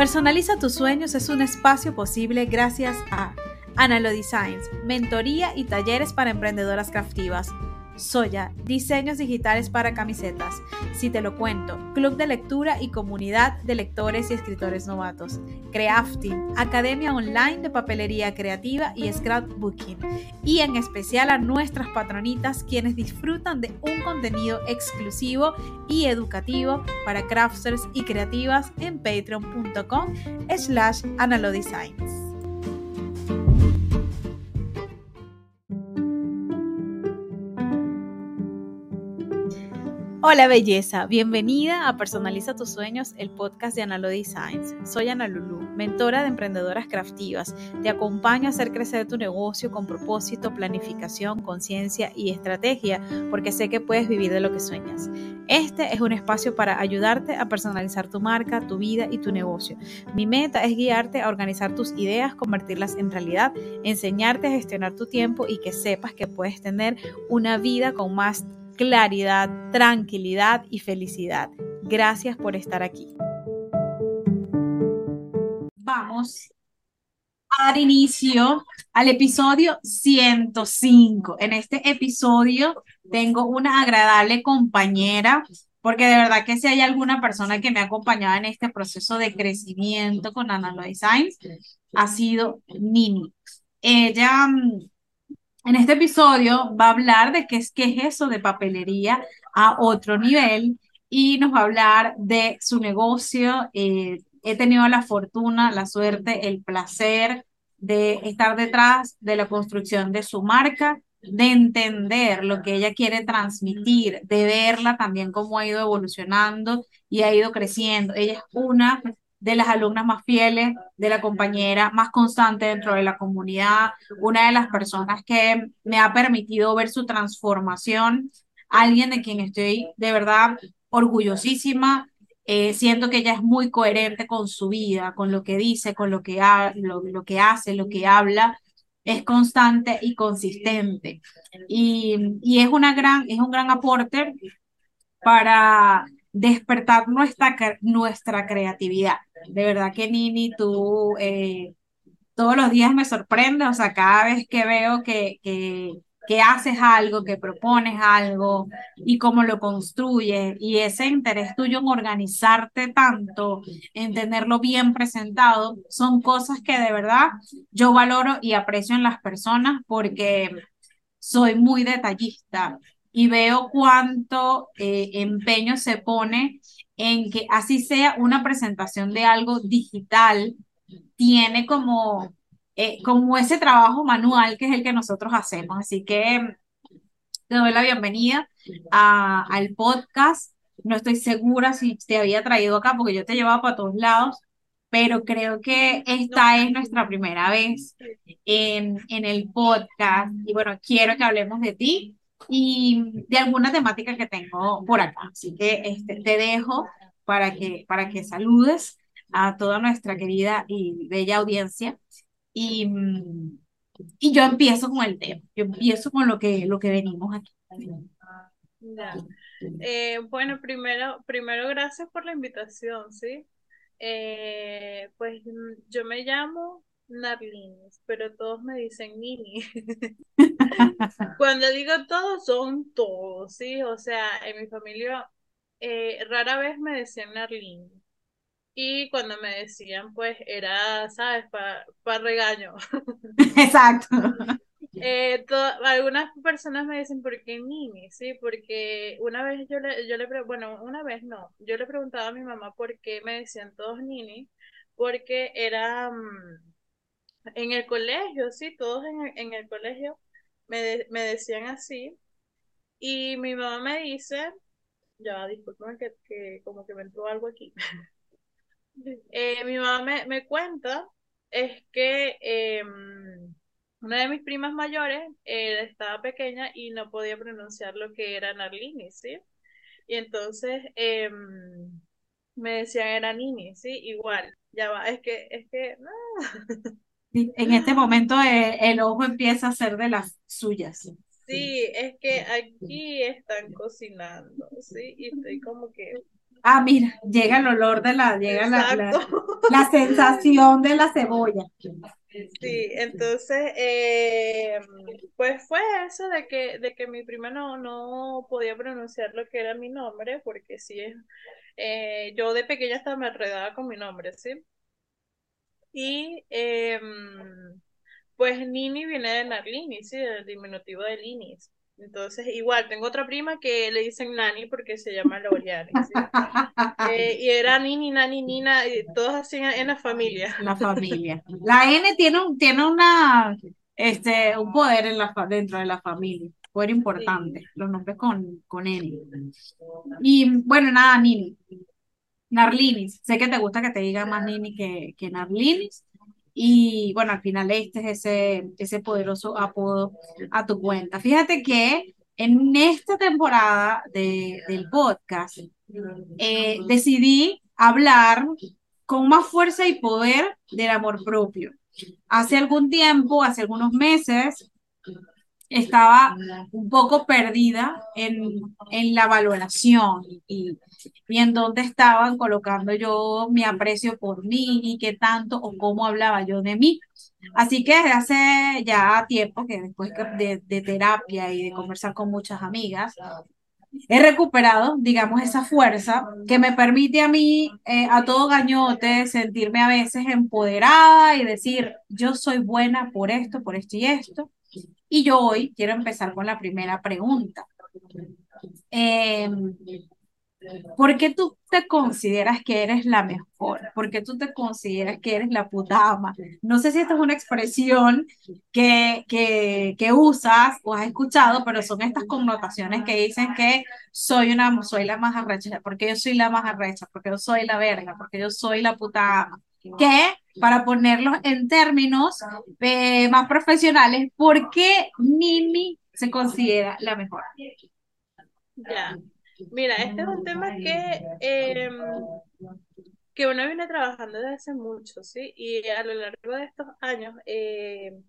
Personaliza tus sueños es un espacio posible gracias a Analo Designs, mentoría y talleres para emprendedoras craftivas Soya, diseños digitales para camisetas. Si te lo cuento, club de lectura y comunidad de lectores y escritores novatos. Crafting, academia online de papelería creativa y scrapbooking. Y en especial a nuestras patronitas quienes disfrutan de un contenido exclusivo y educativo para crafters y creativas en patreon.com slash analodesigns. Hola belleza, bienvenida a Personaliza tus sueños, el podcast de Analo Designs. Soy Ana Lulu, mentora de emprendedoras craftivas. Te acompaño a hacer crecer tu negocio con propósito, planificación, conciencia y estrategia, porque sé que puedes vivir de lo que sueñas. Este es un espacio para ayudarte a personalizar tu marca, tu vida y tu negocio. Mi meta es guiarte a organizar tus ideas, convertirlas en realidad, enseñarte a gestionar tu tiempo y que sepas que puedes tener una vida con más claridad, tranquilidad y felicidad. Gracias por estar aquí. Vamos a dar inicio al episodio 105. En este episodio tengo una agradable compañera, porque de verdad que si hay alguna persona que me ha acompañado en este proceso de crecimiento con Analo Designs, ha sido Nini. Ella mm, en este episodio va a hablar de qué es, qué es eso de papelería a otro nivel y nos va a hablar de su negocio. Eh, he tenido la fortuna, la suerte, el placer de estar detrás de la construcción de su marca, de entender lo que ella quiere transmitir, de verla también cómo ha ido evolucionando y ha ido creciendo. Ella es una de las alumnas más fieles, de la compañera más constante dentro de la comunidad, una de las personas que me ha permitido ver su transformación, alguien de quien estoy de verdad orgullosísima. Eh, siento que ella es muy coherente con su vida, con lo que dice, con lo que, ha, lo, lo que hace, lo que habla, es constante y consistente. Y, y es, una gran, es un gran aporte para despertar nuestra, nuestra creatividad. De verdad que Nini, tú eh, todos los días me sorprendes, o sea, cada vez que veo que, que, que haces algo, que propones algo y cómo lo construyes y ese interés tuyo en organizarte tanto, en tenerlo bien presentado, son cosas que de verdad yo valoro y aprecio en las personas porque soy muy detallista y veo cuánto eh, empeño se pone en que así sea una presentación de algo digital, tiene como, eh, como ese trabajo manual que es el que nosotros hacemos. Así que te doy la bienvenida a, al podcast. No estoy segura si te había traído acá porque yo te llevaba para todos lados, pero creo que esta es nuestra primera vez en, en el podcast y bueno, quiero que hablemos de ti y de alguna temática que tengo por acá. Así que este, te dejo para que, para que saludes a toda nuestra querida y bella audiencia. Y, y yo empiezo con el tema, yo empiezo con lo que, lo que venimos aquí. Eh, bueno, primero, primero gracias por la invitación, ¿sí? Eh, pues yo me llamo Narlines, pero todos me dicen Nini. Cuando digo todos, son todos, ¿sí? O sea, en mi familia eh, rara vez me decían Narlín. Y cuando me decían, pues era, ¿sabes? Para regaño. Exacto. Eh, algunas personas me dicen, ¿por qué Nini? Sí, porque una vez yo le, yo le, bueno, una vez no, yo le preguntaba a mi mamá por qué me decían todos Nini, porque era... Mm, en el colegio, sí, todos en el, colegio me, me, decían así. Y mi mamá me dice, ya, disculpen que, que como que me entró algo aquí. Eh, mi mamá me, me, cuenta es que em, una de mis primas mayores eh, estaba pequeña y no podía pronunciar lo que era Narlini, ¿sí? Y entonces em, me decían era Nini, ¿sí? Igual, ya va, es que, es que, no. en este momento eh, el, ojo empieza a ser de las suyas. Sí, es que aquí están cocinando, ¿sí? Y estoy como que Ah, mira, llega el olor de la, llega la, la, la sensación de la cebolla. Sí, entonces, eh, pues fue eso de que, de que mi prima no, no podía pronunciar lo que era mi nombre, porque sí, eh, yo de pequeña estaba me enredaba con mi nombre, ¿sí? Y em, pues Nini viene de Narlini, ¿sí? Del diminutivo de Linis. Entonces, igual, tengo otra prima que le dicen Nani porque se llama ¿sí? Eh, y era Nini, Nani, Nina, y todos así en la familia. La familia. La N tiene un, tiene una, este, un poder en la, fa- dentro de la familia, poder importante, los nombres con, con N. Y bueno, nada, Nini. Narlinis. Sé que te gusta que te diga más Nini que, que Narlinis. Y bueno, al final este es ese, ese poderoso apodo a tu cuenta. Fíjate que en esta temporada de, del podcast eh, decidí hablar con más fuerza y poder del amor propio. Hace algún tiempo, hace algunos meses, estaba un poco perdida en, en la valoración y, y en dónde estaban colocando yo mi aprecio por mí y qué tanto o cómo hablaba yo de mí. Así que desde hace ya tiempo, que después de, de terapia y de conversar con muchas amigas, he recuperado, digamos, esa fuerza que me permite a mí, eh, a todo gañote, sentirme a veces empoderada y decir, yo soy buena por esto, por esto y esto. Y yo hoy quiero empezar con la primera pregunta. Eh, ¿por qué tú te consideras que eres la mejor? ¿Por qué tú te consideras que eres la puta ama? No sé si esta es una expresión que, que, que usas o has escuchado, pero son estas connotaciones que dicen que soy una, soy la más arrecha, porque yo soy la más arrecha, porque yo soy la verga, porque yo soy la puta ama. Que, para ponerlos en términos eh, más profesionales, ¿por qué Mimi se considera la mejor? Ya. Mira, este es un tema que, em, que uno viene trabajando desde hace mucho, ¿sí? Y a lo largo de estos años, em,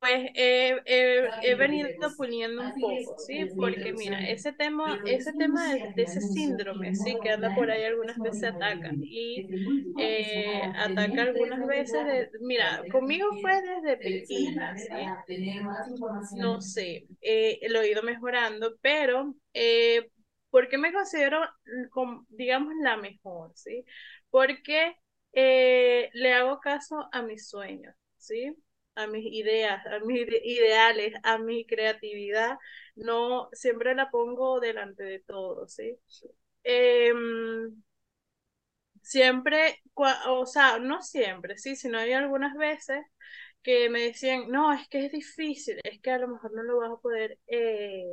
pues he, he- he venido puliendo un poco, ¿sí? Porque mira, ese tema, ese tema de, de ese síndrome, ¿sí? Que anda por ahí algunas veces ataca y eh, ataca algunas veces, de- mira, conmigo fue desde pequeña, ¿sí? No sé, eh, lo he ido mejorando, pero eh, ¿por qué me considero, mm, digamos, la mejor, ¿sí? Porque eh, le hago caso a mis sueños, ¿sí? A mis ideas, a mis ide- ideales, a mi creatividad, no, siempre la pongo delante de todo, ¿sí? Em, siempre, o sea, no siempre, sí, sino hay algunas veces que me decían, no, es que es difícil, es que a lo mejor no lo vas a poder, eh,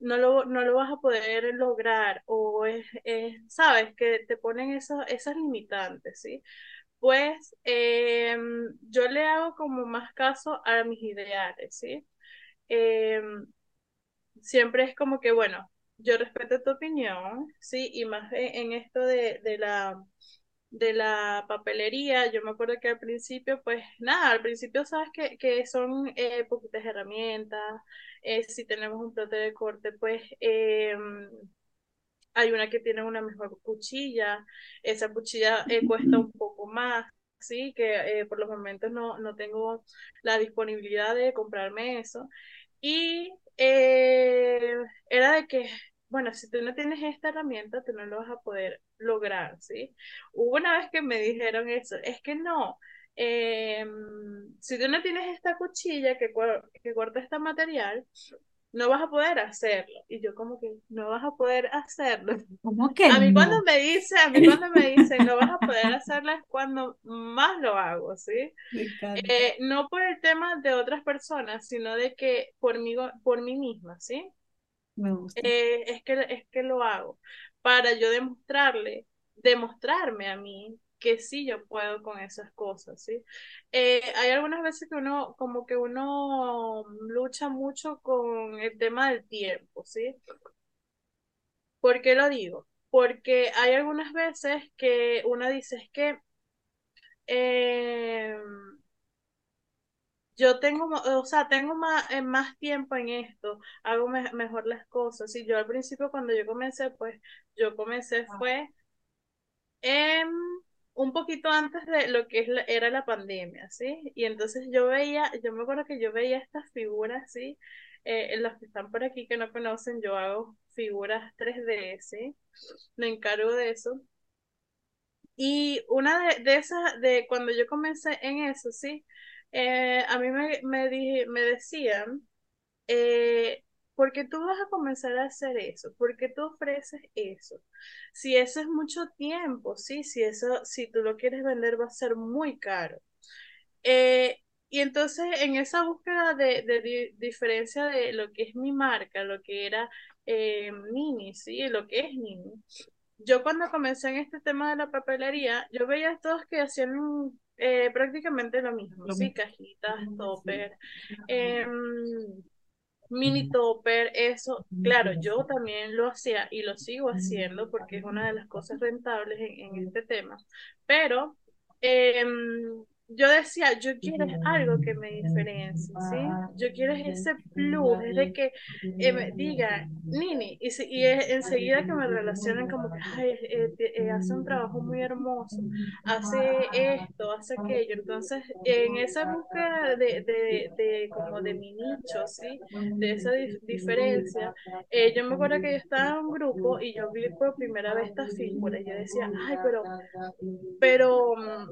no lo, no lo vas a poder lograr, o es, es, sabes, que te ponen esas limitantes, ¿sí? Pues yo le hago como más caso a mis ideales, ¿sí? Em, siempre es como que, bueno, yo respeto tu opinión, ¿sí? Y más en, en esto de, de la de la papelería, yo me acuerdo que al principio, pues nada, al principio sabes que, que son eh, poquitas herramientas, eh, si tenemos un plato de corte, pues eh, hay una que tiene una mejor cuchilla, esa cuchilla eh, cuesta un poco más, sí, que eh, por los momentos no, no tengo la disponibilidad de comprarme eso. Y eh, era de que, bueno, si tú no tienes esta herramienta, tú no lo vas a poder lograr, ¿sí? Hubo una vez que me dijeron eso, es que no, eh, si tú no tienes esta cuchilla que, que corta este material, no vas a poder hacerlo. Y yo como que, no vas a poder hacerlo. ¿Cómo que A mí no? cuando me dice, a mí cuando me dicen, no vas a poder hacerlo es cuando más lo hago, ¿sí? Eh, no por el tema de otras personas, sino de que por mí, por mí misma, ¿sí? Me gusta. Eh, es que, es que lo hago para yo demostrarle, demostrarme a mí que sí yo puedo con esas cosas, ¿sí? Eh, hay algunas veces que uno, como que uno lucha mucho con el tema del tiempo, ¿sí? ¿Por qué lo digo? Porque hay algunas veces que uno dice es que eh, yo tengo, o sea, tengo más, eh, más tiempo en esto, hago mejor las cosas. Y yo al principio cuando yo comencé, pues yo comencé fue un poquito antes de lo que era la pandemia, ¿sí? Y entonces yo veía, yo me acuerdo que yo veía estas figuras, ¿sí? Eh, los que están por aquí que no conocen, yo hago figuras 3D, ¿sí? Me encargo de eso. Y una de, de esas, de cuando yo comencé en eso, ¿sí? Eh, a mí me, me, me decían, eh, ¿por qué tú vas a comenzar a hacer eso? ¿Por qué tú ofreces eso? Si eso es mucho tiempo, ¿sí? Si eso, si tú lo quieres vender va a ser muy caro. Eh, y entonces en esa búsqueda de, de, diferencia de lo que es mi marca, lo que era eh, Nini, ¿sí? Lo que es Nini. Yo cuando comencé en este tema de la papelería, yo veía a todos que hacían eh, prácticamente lo mismo, sí, cajitas, topper, mini topper, eso, claro, yo también lo hacía y lo sigo haciendo porque es una de las cosas rentables en, en este tema, pero eh, yo decía, yo quiero algo que me diferencie, ¿sí? Yo quiero ese plus, es de que eh, me diga, Nini, y, y enseguida que me relacionen como que, ay, eh, eh, hace un trabajo muy hermoso, hace esto, hace aquello. Entonces, en esa búsqueda de, de, de como de mi nicho, ¿sí? De esa diferencia, yo me acuerdo que yo estaba en un grupo y yo vi por primera vez esta figura y yo decía, ay, pero, pero mm,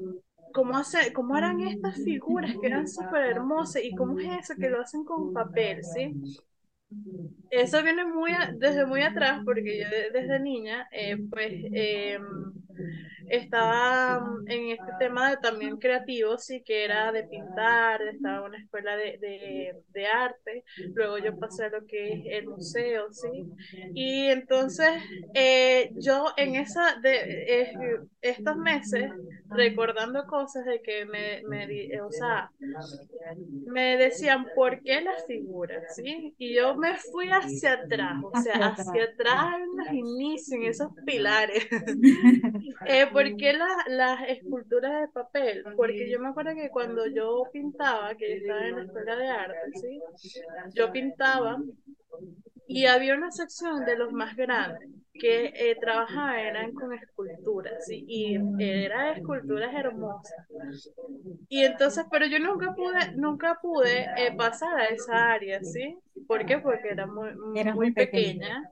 cómo, hace, cómo harán estas figuras que eran súper hermosas y cómo es eso que lo hacen con papel, ¿sí? Eso viene muy desde muy atrás porque yo desde niña, eh, pues eh, estaba mm, en este tema de, también creativo, sí, que era de pintar, estaba en una escuela de, de, de, arte, luego yo pasé a lo que es el museo, sí, y entonces eh, yo en esa, de estos meses, recordando cosas de que me, me, o sea, me decían, ¿por qué las figuras? ¿sí? Y yo me fui hacia atrás, o sea, hacia atrás en los inicios, en esos pilares. eh, ¿Por qué las esculturas de papel? Porque yo me acuerdo que cuando yo pintaba, que yo estaba en la escuela de arte, ¿sí? yo pintaba y había una sección de los más grandes que eh, trabajaban eran con esculturas ¿sí? y eran esculturas hermosas y entonces pero yo nunca pude nunca pude eh, pasar a esa área sí ¿por qué? porque era muy, muy, pequeña,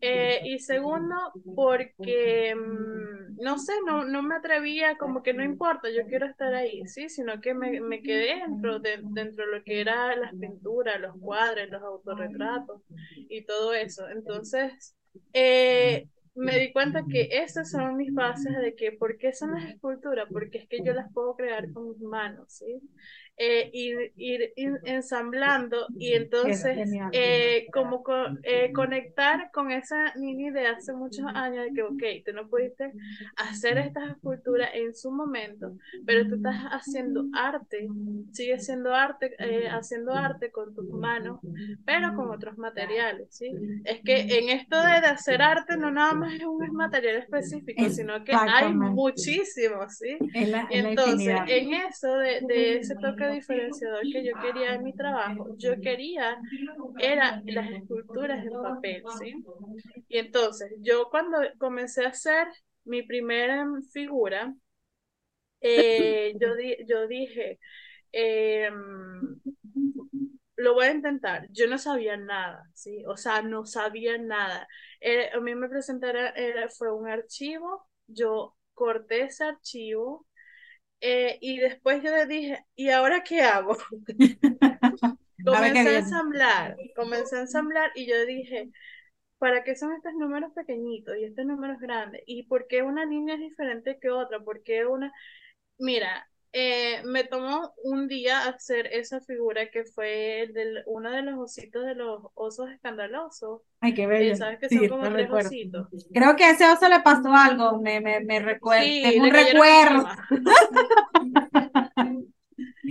eh, y segundo porque mm, no sé no, no me atrevía como que no importa yo quiero estar ahí sí sino que me, me quedé dentro de, dentro de lo que era las pinturas los cuadros los autorretratos y todo eso entonces eh, me di cuenta que esas son mis bases de que, ¿por qué son las esculturas? Porque es que yo las puedo crear con mis manos, ¿sí? Eh, ir, ir, ensamblando y entonces eh, como eh, conectar con esa Nini de hace muchos años de que, ok, tú no pudiste hacer estas esculturas en su momento, pero tú estás haciendo arte, sigue siendo arte, eh, haciendo arte con tus manos, pero con otros materiales, ¿sí? Es que en esto de, hacer arte no nada más es un material específico, sino que hay muchísimos, ¿sí? entonces, en eso de, de ese toque diferenciador que yo quería en mi trabajo, yo quería, era las esculturas en papel, ¿sí? Y entonces, yo cuando comencé a hacer mi primera figura, eh, yo, yo dije, em, lo voy a intentar. Yo no sabía nada, ¿sí? O sea, no sabía nada. Eh, a mí me presentaron, fue un archivo, yo corté ese archivo, eh, y después yo le dije, ¿y ahora qué hago? comencé a, ensamblar, comencé a ensamblar y yo dije, ¿para qué son estos números pequeñitos y estos números grandes? ¿Y por qué una línea es diferente que otra? ¿Por qué una... Mira, eh, me tomó un día hacer esa figura que fue el de uno de los ositos de los osos escandalosos. Ay, qué bello. ¿Sabes que son como tres ositos? Creo que a ese oso le pasó algo, me, me, me recuerdo. Tengo un recuerdo.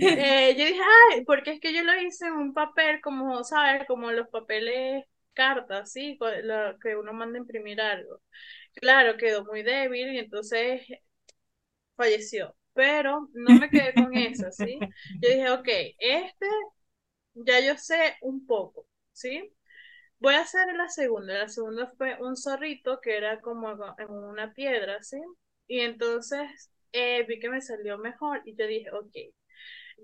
eh, yo dije, ay, porque es que yo lo hice en un papel, como, ¿sabes? Como los papeles cartas, ¿sí? Lo, que uno manda a imprimir algo. Claro, quedó muy débil y entonces falleció pero no me quedé con eso, ¿sí? Yo dije, ok, este ya yo sé un poco, ¿sí? Voy a hacer la segunda. La segunda fue un zorrito que era como en una piedra, ¿sí? Y entonces eh, vi que me salió mejor y yo dije, ok.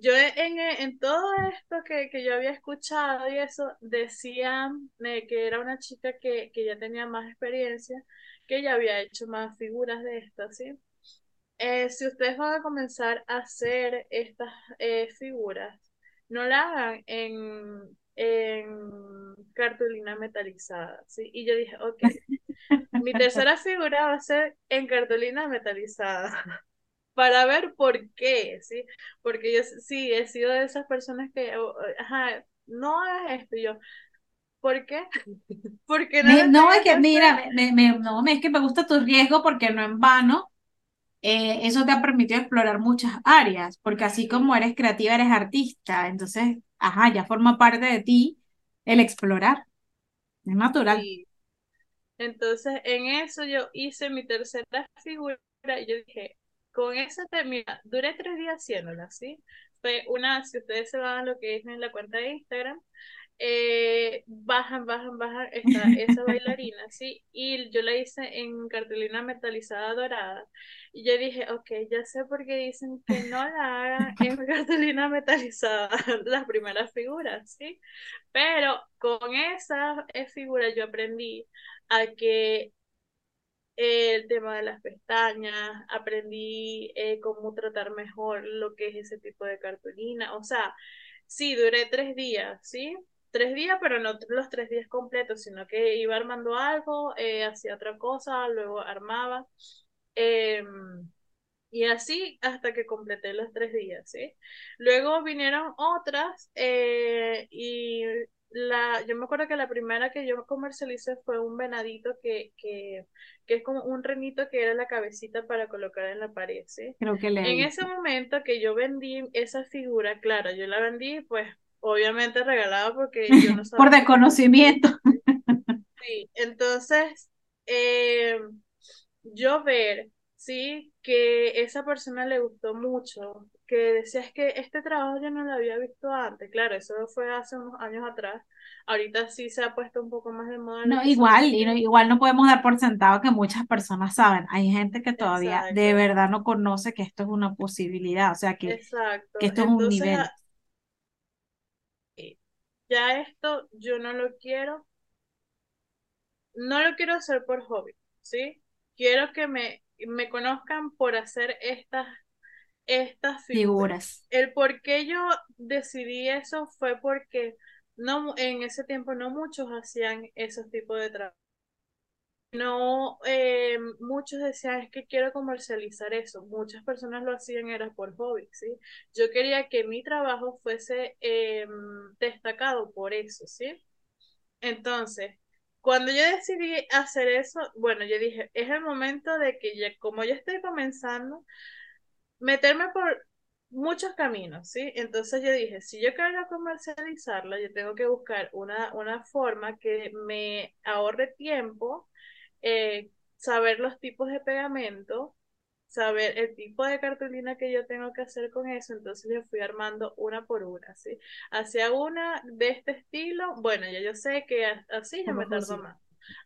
Yo en, en todo esto que, que, yo había escuchado y eso, decían eh, que era una chica que, que ya tenía más experiencia, que ya había hecho más figuras de estas, ¿sí? Eh, si ustedes van a comenzar a hacer estas figuras, no la hagan en, en cartulina metalizada, ¿sí? Y yo dije, ok, mi tercera figura va a ser en cartulina metalizada, para ver por qué, ¿sí? Porque yo sí he sido de esas personas que, ajá, no hagas esto, yo, ¿por qué? Porque no, es que, mira, me, me, no, es que me gusta tu riesgo porque no en vano eh, eso te ha permitido explorar muchas áreas, porque así como eres creativa, eres artista, entonces, ajá, ya forma parte de ti el explorar, es natural. Entonces, en eso yo hice mi tercera figura y yo dije, con esa, mira, duré tres días haciéndola, ¿sí? Fue una, si ustedes se van a lo que es en la cuenta de Instagram, eh, bajan, bajan, bajan esta, esa bailarina, ¿sí? Y yo la hice en cartulina metalizada dorada. Y yo dije, ok, ya sé por qué dicen que no la hagan en cartulina metalizada las primeras figuras, ¿sí? Pero con esa eh, figura yo aprendí a que el tema de las pestañas, aprendí eh, cómo tratar mejor lo que es ese tipo de cartulina. O sea, sí, duré tres días, ¿sí? Tres días, pero no los tres días completos, sino que iba armando algo, eh, hacía otra cosa, luego armaba. Em, y así hasta que completé los tres días, ¿sí? Luego vinieron otras eh, y la, yo me acuerdo que la primera que yo comercialicé fue un venadito que, que, que es como un renito que era la cabecita para colocar en la pared, ¿sí? Creo que le En ese momento que yo vendí esa figura, claro, yo la vendí pues obviamente regalado porque yo no sabía. Por desconocimiento. Sí, entonces, eh, yo ver, sí, que esa persona le gustó mucho, que decía es que este trabajo yo no lo había visto antes, claro, eso fue hace unos años atrás, ahorita sí se ha puesto un poco más de moda. No, igual, y igual no podemos dar por sentado que muchas personas saben, hay gente que todavía de verdad no conoce que esto es una posibilidad, o sea, que, que esto es un nivel ya esto yo no lo quiero, no lo quiero hacer por hobby, ¿sí? Quiero que me, me conozcan por hacer estas, estas figuras. El por qué yo decidí eso fue porque no, en ese tiempo no muchos hacían esos tipos de trabajo. No, eh, muchos decían, es que quiero comercializar eso. Muchas personas lo hacían, era por hobby, ¿sí? Yo quería que mi trabajo fuese eh, destacado por eso, ¿sí? Entonces, cuando yo decidí hacer eso, bueno, yo dije, es el momento de que ya, como yo estoy comenzando, meterme por muchos caminos, ¿sí? Entonces yo dije, si yo quiero comercializarlo, yo tengo que buscar una, una forma que me ahorre tiempo eh, saber los tipos de pegamento, saber el tipo de cartulina que yo tengo que hacer con eso, entonces yo fui armando una por una, ¿sí? Hacia una de este estilo, bueno, ya yo sé que así yo me tardo más.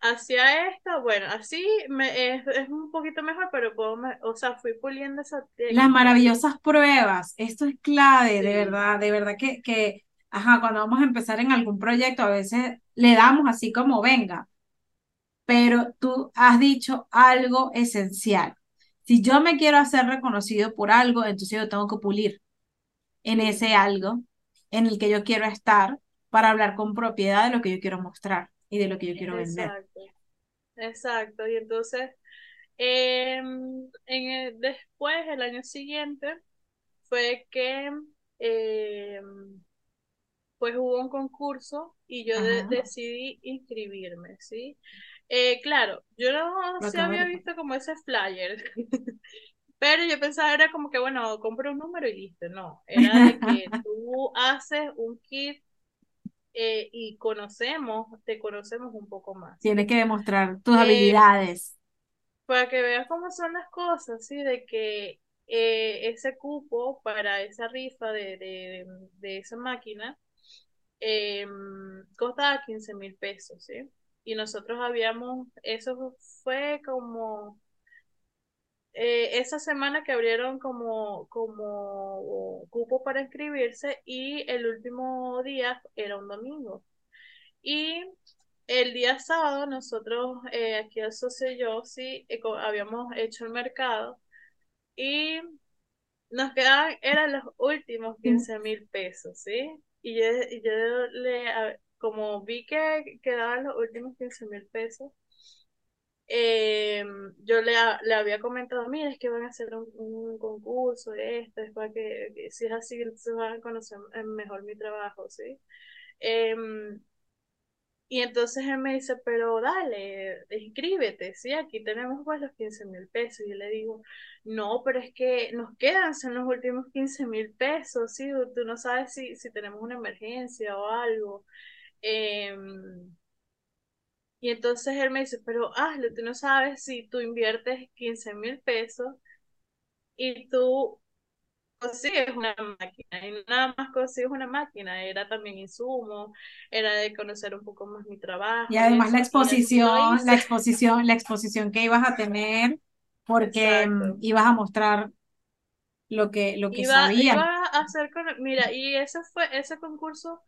Hacia esta, bueno, así me, es, es, un poquito mejor, pero puedo, o sea, fui puliendo esa Las maravillosas pruebas, esto es clave, de verdad, de verdad que, que, ajá, cuando vamos a empezar en algún proyecto, a veces le damos así como venga, pero tú has dicho algo esencial. Si yo me quiero hacer reconocido por algo, entonces yo tengo que pulir en ese algo en el que yo quiero estar para hablar con propiedad de lo que yo quiero mostrar y de lo que yo quiero vender. Exacto, exacto. Y entonces, em, en después, el año siguiente, fue que em, pues hubo un concurso y yo decidí inscribirme, ¿sí? Eh, claro, yo no se había visto como ese flyer, pero yo pensaba era como que, bueno, compro un número y listo, no, era de que tú haces un kit eh, y conocemos, te conocemos un poco más. Tienes que demostrar tus eh, habilidades. Para que veas cómo son las cosas, ¿sí? De que eh, ese cupo para esa rifa de, de, de esa máquina eh, costaba 15 mil pesos, ¿sí? Y nosotros habíamos, eso fue como eh, esa semana que abrieron como, como cupo para inscribirse y el último día era un domingo. Y el día sábado nosotros, eh, aquí el socio y yo, sí, eh, habíamos hecho el mercado y nos quedaban, eran los últimos 15 mil pesos, ¿sí? Y yo, yo le, como vi que quedaban los últimos 15 mil pesos, eh, yo le, le, había comentado, mira, es que van a hacer un, concurso de esto, es para que, si es así, entonces van a conocer mejor mi trabajo, ¿sí? Em, y entonces él me dice, pero dale, inscríbete, ¿sí? Aquí tenemos pues los 15 mil pesos. Y yo le digo, no, pero es que nos quedan, son los últimos 15 mil pesos, ¿sí? Tú no sabes si, si tenemos una emergencia o algo. Em, y entonces él me dice, pero hazlo, tú no sabes si tú inviertes 15 mil pesos y tú consigues una máquina y nada más consigues una máquina, era también insumo, era de conocer un poco más mi trabajo. Y además la exposición, la exposición, la exposición que ibas a tener, porque mm, ibas a mostrar lo que, lo que iba, Iba a hacer con, mira, y ese fue, ese concurso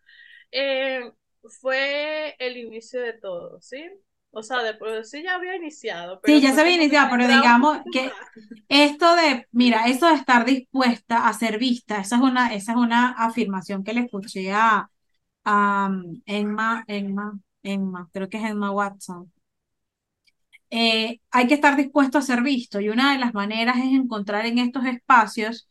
eh, fue el inicio de todo, ¿sí? O sea, de por sí ya había iniciado. sí, ya se había iniciado, pero digamos que esto de, mira, eso de estar dispuesta a ser vista, esa es una, esa es una afirmación que le escuché a, Emma, Emma, Emma, creo que es Emma Watson. Eh, hay que estar dispuesto a ser visto y una de las maneras es encontrar en estos espacios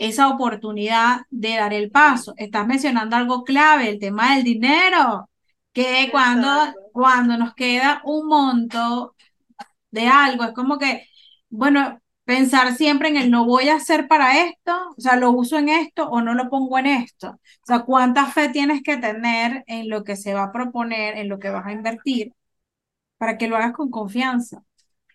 esa oportunidad de dar el paso. Estás mencionando algo clave, el tema del dinero, que cuando, cuando nos queda un monto de algo, es como que, bueno, pensar siempre en el no voy a hacer para esto, o sea, lo uso en esto o no lo pongo en esto. O sea, cuánta fe tienes que tener en lo que se va a proponer, en lo que vas a invertir, para que lo hagas con confianza. O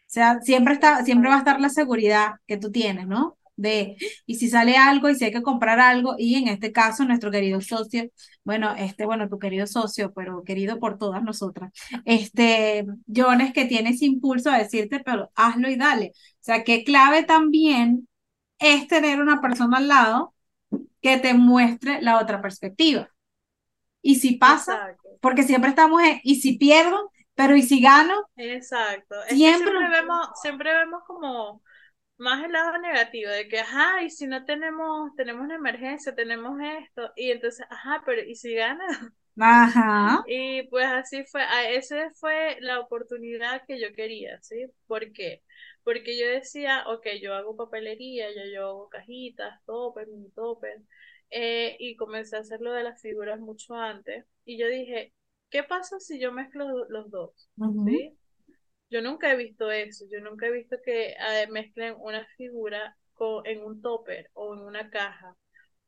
sea, siempre, está, siempre va a estar la seguridad que tú tienes, ¿no? De, y si sale algo y si hay que comprar algo, y en este caso nuestro querido socio, bueno, este, bueno, tu querido socio, pero querido por todas nosotras, este, Jones que tiene ese impulso a decirte, pero hazlo y dale. O sea, qué clave también es tener una persona al lado que te muestre la otra perspectiva. Y si pasa, porque siempre estamos en, y si pierdo, pero y si gano. Exacto. siempre vemos, siempre vemos como más el lado negativo de que, ajá, y si no tenemos, tenemos una emergencia, tenemos esto, y entonces, ajá, pero ¿y si gana? Ajá. Y pues así fue, esa fue la oportunidad que yo quería, ¿sí? ¿Por qué? Porque yo decía, ok, yo hago papelería, yo, yo hago cajitas, topper, mini topper, eh, y comencé a hacer lo de las figuras mucho antes, y yo dije, ¿qué pasa si yo mezclo los dos? ¿Sí? Yo nunca he visto eso, yo nunca he visto que eh, mezclen una figura con, en un topper o en una caja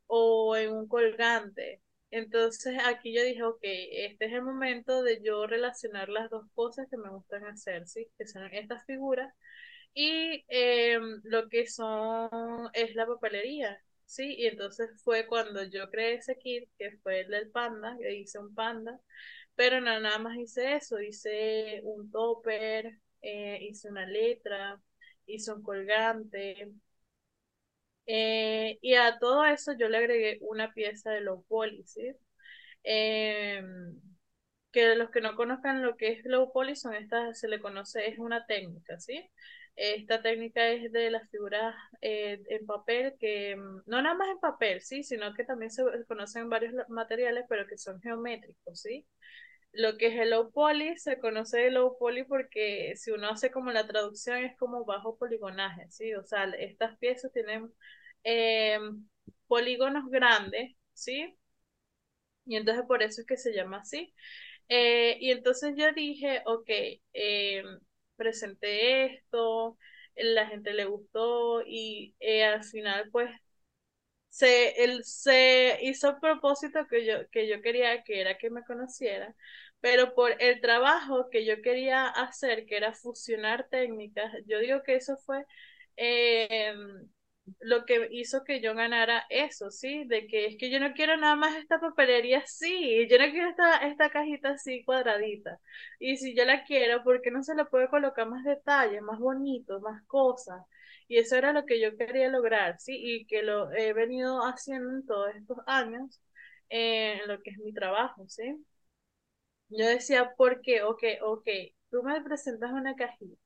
o en un colgante. Entonces aquí yo dije, ok, este es el momento de yo relacionar las dos cosas que me gustan hacer, ¿sí? Que son estas figuras y em, lo que son, es la papelería, ¿sí? Y entonces fue cuando yo creé ese kit, que fue el del panda, que hice un panda, pero no, nada más hice eso, hice un topper, eh, hice una letra, hice un colgante. Eh, y a todo eso yo le agregué una pieza de low poly, ¿sí? Em, que los que no conozcan lo que es low poly son estas, se le conoce, es una técnica, ¿sí? Esta técnica es de las figuras eh, en papel que, no nada más en papel, sí, sino que también se conocen varios materiales, pero que son geométricos, ¿sí? Lo que es el low poly se conoce de low poly porque si uno hace como la traducción es como bajo poligonaje, ¿sí? O sea, estas piezas tienen em, polígonos grandes, ¿sí? Y entonces por eso es que se llama así. Eh, y entonces yo dije, ok, em, presenté esto, la gente le gustó y eh, al final pues se, él, se hizo propósito que yo, que yo quería, que era que me conociera, pero por el trabajo que yo quería hacer, que era fusionar técnicas, yo digo que eso fue, eh, lo que hizo que yo ganara eso, ¿sí? De que es que yo no quiero nada más esta papelería así, yo no quiero esta, esta cajita así cuadradita. Y si yo la quiero, ¿por qué no se le puede colocar más detalles, más bonito, más cosas? Y eso era lo que yo quería lograr, ¿sí? Y que lo he venido haciendo en todos estos años, eh, en lo que es mi trabajo, ¿sí? Yo decía, ¿por qué? Ok, ok, tú me presentas una cajita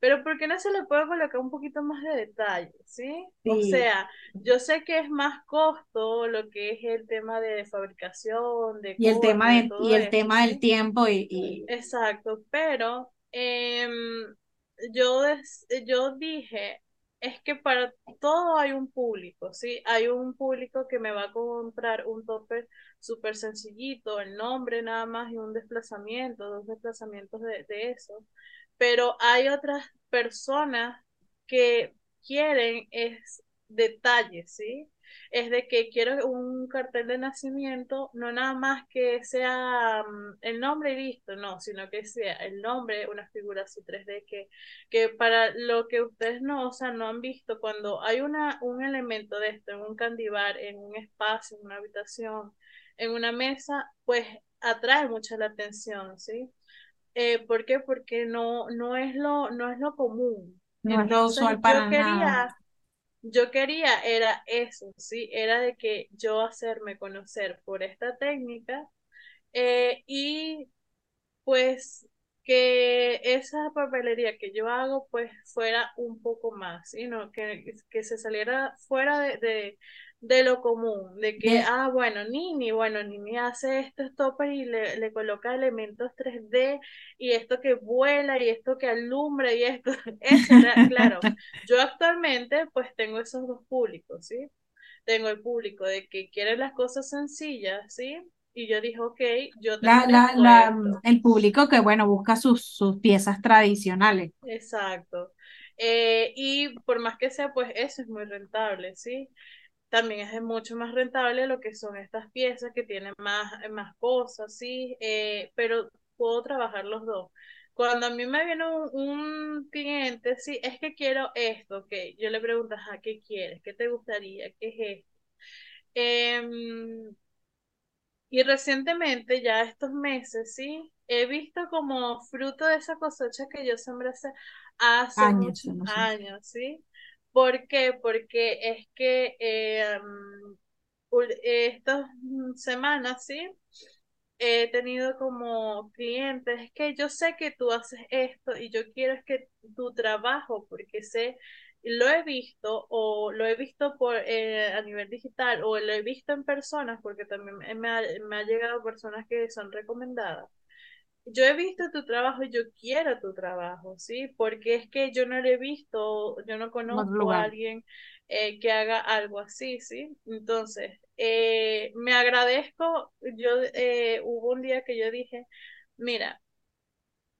pero ¿por qué no se le puede colocar un poquito más de detalle, ¿sí? O sea, yo sé que es más costo lo que es el tema de fabricación, de y el tema de, y el tema del tiempo y, Exacto, pero em, yo, yo dije, es que para todo hay un público, ¿sí? Hay un público que me va a comprar un topper súper sencillito, el nombre nada más y un desplazamiento, dos desplazamientos de, de eso pero hay otras personas que quieren es detalles, ¿sí? Es de que quiero un cartel de nacimiento, no nada más que sea mm, el nombre y listo, no, sino que sea el nombre, una figura así 3D, que, que para lo que ustedes no, o sea, no han visto, cuando hay una, un elemento de esto en un candibar, en un espacio, en una habitación, en una mesa, pues atrae mucho la atención, ¿sí? Eh, ¿Por qué? Porque no, no, es lo, no es lo común. No es lo usual para yo quería, Yo quería, era eso, ¿sí? Era de que yo hacerme conocer por esta técnica eh, y pues que esa papelería que yo hago pues fuera un poco más, sino que, que se saliera fuera de lo común, de que, ah, bueno, Nini, bueno, Nini hace estos toppers y le, le, coloca elementos 3D y esto que vuela y esto que alumbra y esto, eso, claro, yo actualmente pues tengo esos dos públicos, ¿sí? Tengo el público de que quiere las cosas sencillas, ¿sí? Y yo dije, ok, yo la, la, la, El público que, bueno, busca sus, sus piezas tradicionales. Exacto. Eh, y por más que sea, pues eso es muy rentable, ¿sí? También es mucho más rentable lo que son estas piezas que tienen más, más cosas, ¿sí? Eh, pero puedo trabajar los dos. Cuando a mí me viene un, cliente, sí, es que quiero esto, ok, yo le pregunto, ¿a qué quieres? ¿Qué te gustaría? ¿Qué es esto? Em, y recientemente, ya estos meses, sí, he visto como fruto de esa cosecha que yo sembré hace, hace muchos años, ¿sí? ¿Por qué? Porque es que eh, estas semanas, ¿sí? He tenido como clientes, es que yo sé que tú haces esto y yo quiero es que tu trabajo, porque sé, lo he visto o lo he visto por eh, a nivel digital o lo he visto en personas, porque también me ha, me ha llegado personas que son recomendadas yo he visto tu trabajo y yo quiero tu trabajo, ¿sí? Porque es que yo no lo he visto, yo no conozco a alguien eh, que haga algo así, ¿sí? Entonces, eh, me agradezco, yo eh, hubo un día que yo dije, mira,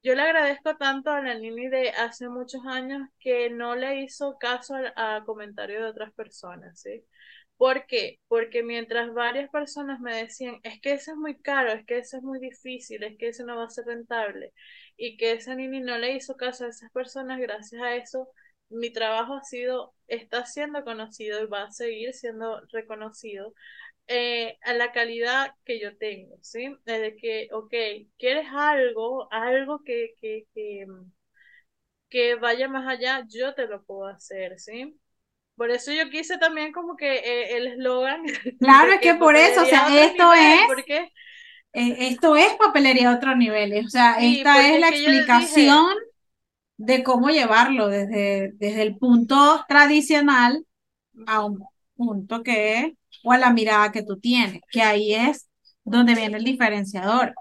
yo le agradezco tanto a la Nini de hace muchos años que no le hizo caso a, a comentarios de otras personas, ¿sí? ¿Por qué? Porque mientras varias personas me decían, es que eso es muy caro, es que eso es muy difícil, es que eso no va a ser rentable, y que esa Nini no le hizo caso a esas personas, gracias a eso, mi trabajo ha sido, está siendo conocido y va a seguir siendo reconocido eh, a la calidad que yo tengo, ¿sí? Desde que, ok, quieres algo, algo que, que, que, que vaya más allá, yo te lo puedo hacer, ¿sí? Por eso yo quise también como que eh, el eslogan. Claro, es que, por eso, o sea, esto es... Eh, esto es papelería a otros niveles, o sea, esta es la explicación de cómo llevarlo desde, desde el punto tradicional a un punto que o a la mirada que tú tienes, que ahí es donde viene el diferenciador,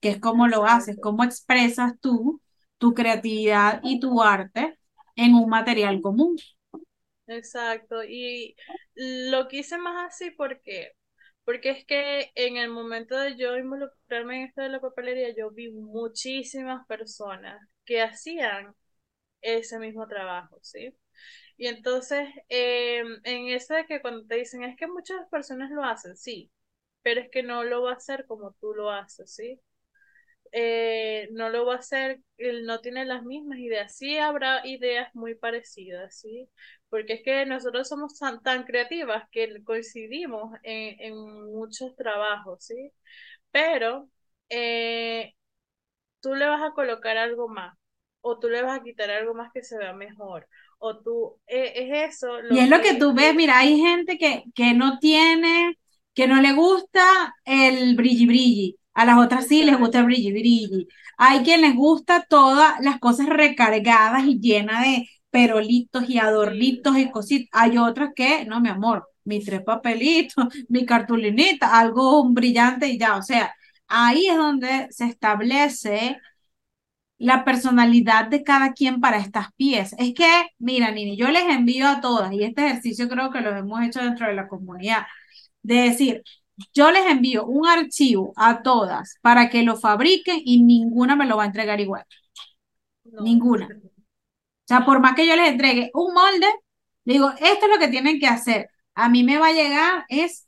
que es cómo lo haces, cómo expresas tú tu creatividad y tu arte en un material común. Exacto, y lo quise más así porque, porque es que en el momento de yo involucrarme en esto de la papelería, yo vi muchísimas personas que hacían ese mismo trabajo, ¿sí? Y entonces, em, en eso de que cuando te dicen, es que muchas personas lo hacen, sí, pero es que no lo va a hacer como tú lo haces, ¿sí? Eh, no lo va a hacer, él no tiene las mismas ideas. Sí habrá ideas muy parecidas, ¿sí? Porque es que nosotros somos tan, tan creativas que coincidimos en, en muchos trabajos, ¿sí? Pero eh, tú le vas a colocar algo más, o tú le vas a quitar algo más que se vea mejor, o tú, eh, es eso. y es lo que tú ves, mira, hay gente que, que no tiene, que no le gusta el brilli brilli, a las otras sí les gusta brilli brilli. Hay quien les gusta todas las cosas recargadas y llenas de perolitos y adornitos y cositas. Hay otras que, no, mi amor, mis tres papelitos, mi cartulinita, algo brillante y ya, o sea, ahí es donde se establece la personalidad de cada quien para estas piezas. Es que, mira, Nini, yo les envío a todas, y este ejercicio creo que lo hemos hecho dentro de la comunidad, de decir, yo les envío un archivo a todas para que lo fabriquen y ninguna me lo va a entregar igual. Ninguna. O sea, por más que yo les entregue un molde, digo, esto es lo que tienen que hacer. A mí me va a llegar es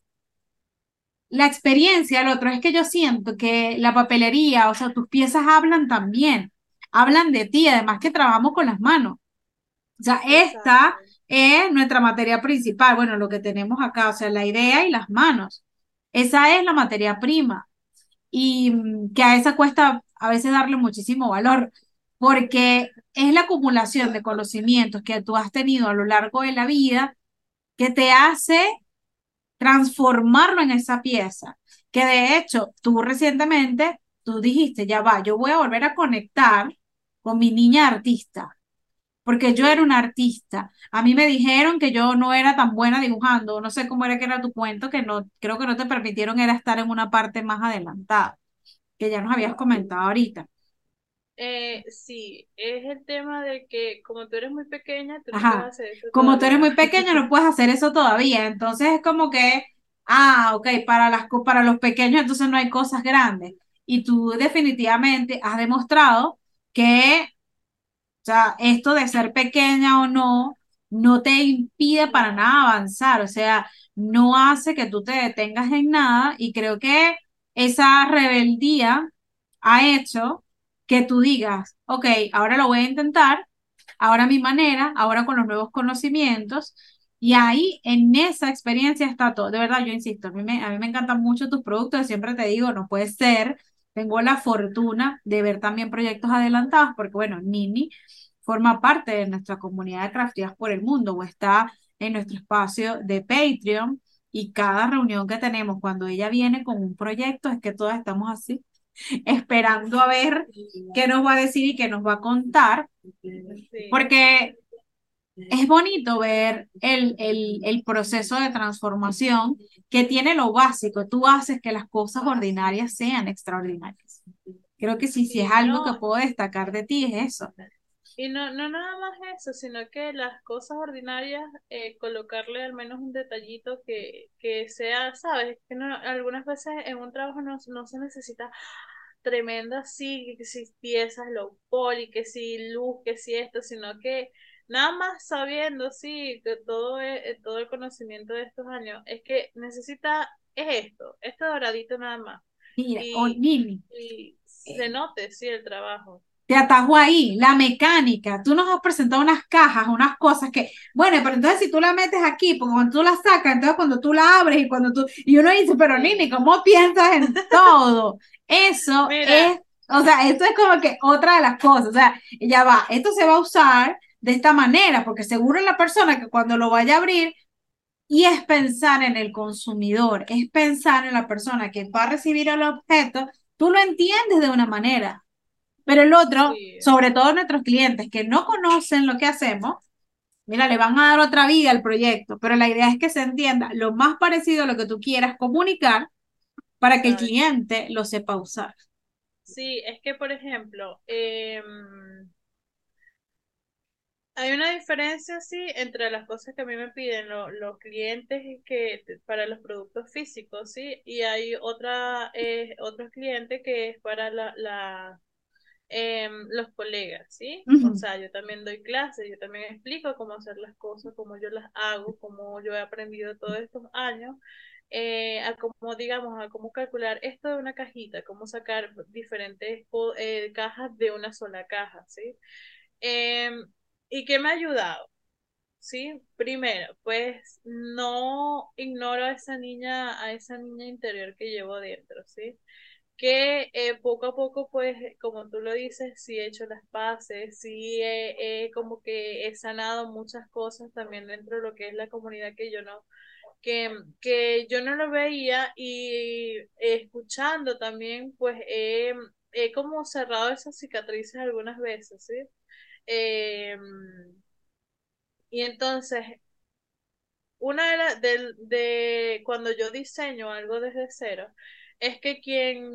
la experiencia, lo otro es que yo siento que la papelería, o sea, tus piezas hablan también, hablan de ti, además que trabajamos con las manos. O sea, esta es nuestra materia principal, bueno, lo que tenemos acá, o sea, la idea y las manos. Esa es la materia prima y mm, que a esa cuesta a veces darle muchísimo valor, porque es la acumulación de conocimientos que tú has tenido a lo largo de la vida que te hace transformarlo en esa pieza. Que de hecho, tú recientemente, tú dijiste, ya va, yo voy a volver a conectar con mi niña artista, porque yo era una artista. A mí me dijeron que yo no era tan buena dibujando, no sé cómo era que era tu cuento, que no, creo que no te permitieron era estar en una parte más adelantada, que ya nos habías comentado ahorita. Eh, sí, es el tema de que como tú eres muy pequeña, tú no puedes hacer eso Como tú eres muy pequeña, no puedes hacer eso todavía. Entonces es como que, ah, ok, para, las, para los pequeños entonces no hay cosas grandes. Y tú definitivamente has demostrado que, sea, esto de ser pequeña o no, no te impide para nada avanzar. O sea, no hace que tú te detengas en nada. Y creo que esa rebeldía ha hecho que tú digas, ok, ahora lo voy a intentar, ahora a mi manera, ahora con los nuevos conocimientos. Y ahí, en esa experiencia está todo. De verdad, yo insisto, a mí me, a mí me encantan mucho tus productos. Siempre te digo, no puede ser. Tengo la fortuna de ver también proyectos adelantados, porque bueno, Nini forma parte de nuestra comunidad de crafteadas por el mundo o está en nuestro espacio de Patreon. Y cada reunión que tenemos, cuando ella viene con un proyecto, es que todas estamos así esperando a ver qué nos va a decir y qué nos va a contar, porque es bonito ver el, el, el, proceso de transformación que tiene lo básico. Tú haces que las cosas ordinarias sean extraordinarias. Creo que sí, si es algo que puedo destacar de ti, es eso. Y no, no nada más eso, sino que las cosas ordinarias, eh, colocarle al menos un detallito que, que sea, sabes, que no, algunas veces en un trabajo no, no se necesita tremenda sí, que si piezas low poly, que si luz, que si esto, sino que nada más sabiendo, sí, que todo, es, todo el conocimiento de estos años, es que necesita, es esto, este doradito nada más. Mira, y, y se note, sí, el trabajo te atajo ahí, la mecánica. Tú nos has presentado unas cajas, unas cosas que, bueno, pero entonces si tú la metes aquí, porque cuando tú la sacas, entonces cuando tú la abres y cuando tú, y uno dice, pero Nini, ¿cómo piensas en todo? Eso es, o sea, esto es como que otra de las cosas, o sea, ya va, esto se va a usar de esta manera, porque seguro la persona que cuando lo vaya a abrir, y es pensar en el consumidor, es pensar en la persona que va a recibir el objeto, tú lo entiendes de una manera. Pero el otro, sobre todo nuestros clientes que no conocen lo que hacemos, mira, le van a dar otra vida al proyecto, pero la idea es que se entienda lo más parecido a lo que tú quieras comunicar para que el cliente lo sepa usar. Sí, es que, por ejemplo, em, hay una diferencia, sí, entre las cosas que a mí me piden los clientes que, para los productos físicos, sí, y hay otra, eh, otros clientes que es para la Em, los colegas, ¿sí? O sea, yo también doy clases, yo también explico cómo hacer las cosas, cómo yo las hago, cómo yo he aprendido todos estos años. eh, a cómo, digamos, a cómo calcular esto de una cajita, cómo sacar diferentes eh, cajas de una sola caja, ¿sí? ¿Y qué me ha ayudado? Sí, primero, pues no ignoro a esa niña, a esa niña interior que llevo dentro, ¿sí? Que eh, poco a poco, pues, como tú lo dices, sí he hecho las paces, sí he, como que he sanado muchas cosas también dentro de lo que es la comunidad que yo no, que, que yo no lo veía y escuchando también, pues he, he como cerrado esas cicatrices algunas veces, ¿sí? Em, y entonces, una de, las de, de, cuando yo diseño algo desde cero, es que quien,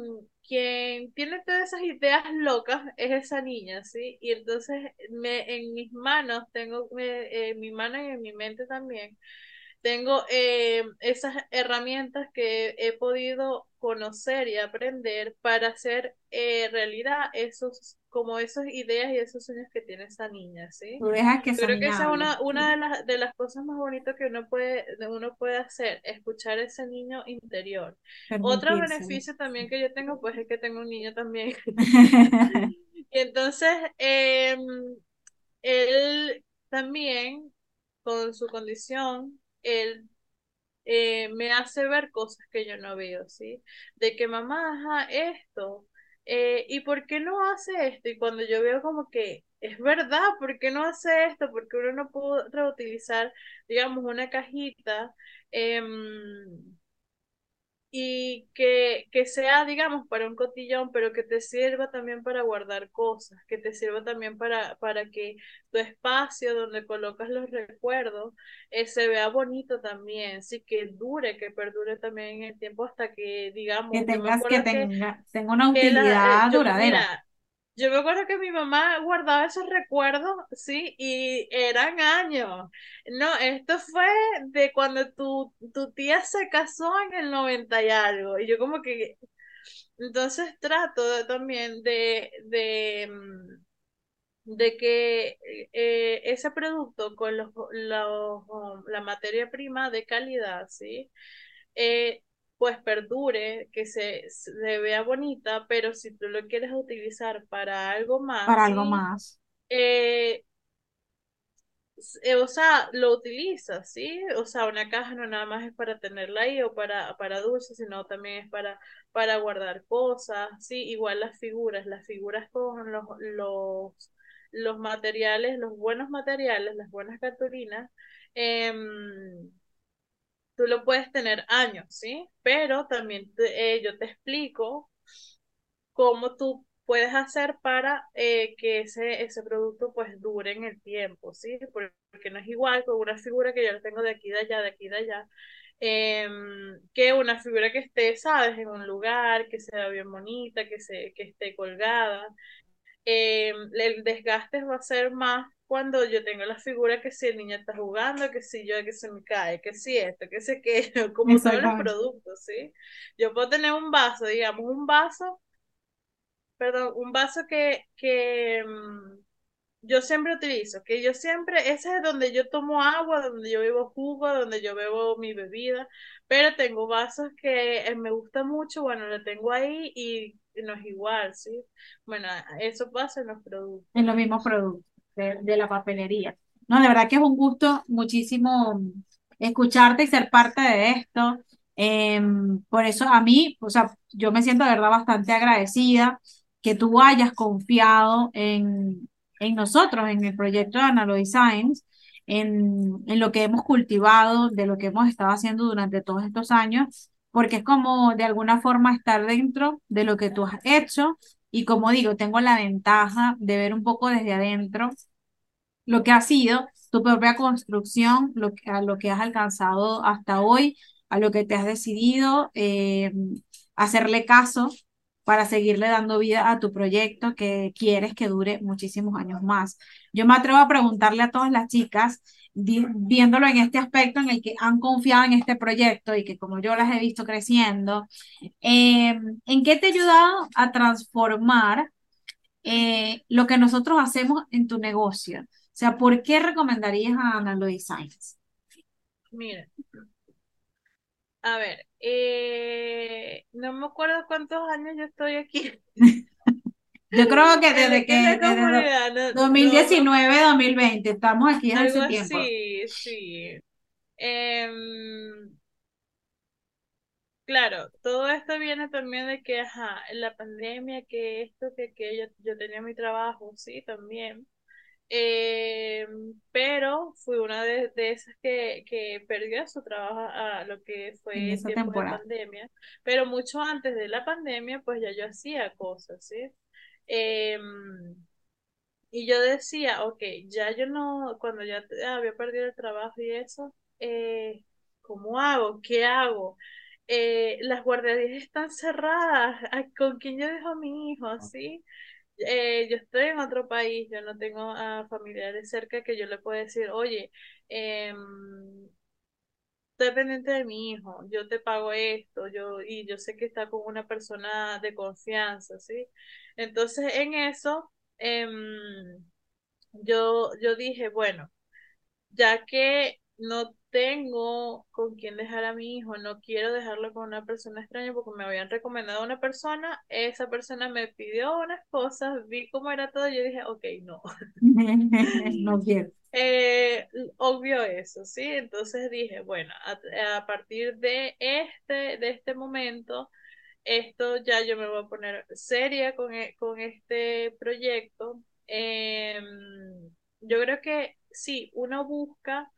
quien tiene todas esas ideas locas es esa niña, ¿sí? Y entonces me, en mis manos, tengo eh, en mi mano y en mi mente también, tengo eh, esas herramientas que he podido conocer y aprender para hacer eh, realidad esos como esas ideas y esos sueños que tiene esa niña, ¿sí? que Creo que esa es una, una de, las, de las cosas más bonitas que uno puede, uno puede hacer, escuchar a ese niño interior. Otro beneficio también que yo tengo, pues es que tengo un niño también. y entonces, em, él también, con su condición, él eh, me hace ver cosas que yo no veo, ¿sí? De que mamá, ajá, esto, eh, ¿y por qué no hace esto? Y cuando yo veo como que es verdad, ¿por qué no hace esto? Porque uno no puede reutilizar, digamos, una cajita. Em, y que, que sea, digamos, para un cotillón, pero que te sirva también para guardar cosas, que te sirva también para, para que tu espacio donde colocas los recuerdos eh, se vea bonito también, sí, que dure, que perdure también en el tiempo hasta que, digamos, que tengas que, tenga, tenga una utilidad duradera. Yo me acuerdo que mi mamá guardaba esos recuerdos, sí, y eran años. No, esto fue de cuando tu, tu tía se casó en el 90 y algo. Y yo como que, entonces trato también de, de, mm, de que eh, ese producto con los, los, la materia prima de calidad, ¿sí? Eh, pues perdure, que se, se, vea bonita, pero si tú lo quieres utilizar para algo más. Para algo más. Eh, eh, o sea, lo utilizas, ¿sí? O sea, una caja no nada más es para tenerla ahí o para, para dulces, sino también es para, para guardar cosas, ¿sí? Igual las figuras, las figuras con los, los, los materiales, los buenos materiales, las buenas cartulinas, eh, tú lo puedes tener años, ¿sí? Pero también eh, yo te explico cómo tú puedes hacer para eh, que ese, ese producto pues dure en el tiempo, ¿sí? Porque no es igual con una figura que yo la tengo de aquí de allá, de aquí de allá, em, que una figura que esté, ¿sabes? En un lugar, que sea bien bonita, que, se, que esté colgada. Em, el desgaste va a ser más cuando yo tengo la figura que si el niño está jugando, que si yo que se me cae, que si esto, que sé que, como todos los productos, ¿sí? Yo puedo tener un vaso, digamos, un vaso, perdón, un vaso que, que mm, yo siempre utilizo, que yo siempre, ese es donde yo tomo agua, donde yo bebo jugo, donde yo bebo mi bebida, pero tengo vasos que eh, me gusta mucho, bueno, lo tengo ahí y no es igual, ¿sí? Bueno, eso pasa en los productos. En los mismos productos de, la papelería. No, de verdad que es un gusto muchísimo escucharte y ser parte de esto. Em, por eso a mí, o sea, yo me siento de verdad bastante agradecida que tú hayas confiado en, en nosotros, en el proyecto de Analo Science, en, en lo que hemos cultivado, de lo que hemos estado haciendo durante todos estos años, porque es como de alguna forma estar dentro de lo que tú has hecho y como digo, tengo la ventaja de ver un poco desde adentro lo que ha sido tu propia construcción, lo que, a lo que has alcanzado hasta hoy, a lo que te has decidido eh, hacerle caso para seguirle dando vida a tu proyecto que quieres que dure muchísimos años más. Yo me atrevo a preguntarle a todas las chicas, viéndolo en este aspecto en el que han confiado en este proyecto y que como yo las he visto creciendo, eh, ¿en qué te ha ayudado a transformar eh, lo que nosotros hacemos en tu negocio? O sea, ¿por qué recomendarías a Analog Designs? Mira, A ver, eh, no me acuerdo cuántos años yo estoy aquí. Yo creo que desde que, desde comunidad, no- 2019, 2020, estamos aquí hace algo tiempo. así, sí. Em, claro, todo esto viene también de que, ajá, la pandemia, que esto, que aquello, yo tenía mi trabajo, sí, también. Em, pero fui una de, de esas que, que perdió su trabajo a lo que En fue esa tiempos de temporada. pandemia. Pero mucho antes de la pandemia, pues ya yo hacía cosas, ¿sí? Em, y yo decía, ok, ya yo no, cuando ya había perdido el trabajo y eso, eh, ¿cómo hago? ¿Qué hago? Eh, las guarderías están cerradas. ¿Con quién yo dejo a mi hijo? ¿Sí? Eh, yo estoy en otro país, yo no tengo a familiares cerca que yo le pueda decir, oye, em, estoy pendiente de mi hijo, yo te pago esto, yo, y yo sé que está con una persona de confianza, ¿sí? Entonces, en eso, em, yo, yo dije, bueno, ya que no tengo con quién dejar a mi hijo, no quiero dejarlo con una persona extraña porque me habían recomendado a una persona, esa persona me pidió unas cosas, vi cómo era todo y yo dije, ok, no. No quiero. Eh, obvio eso, ¿sí? Entonces dije, bueno, a, a partir de este, de este momento, esto ya yo me voy a poner seria con, e- con este proyecto. Em, yo creo que sí, uno busca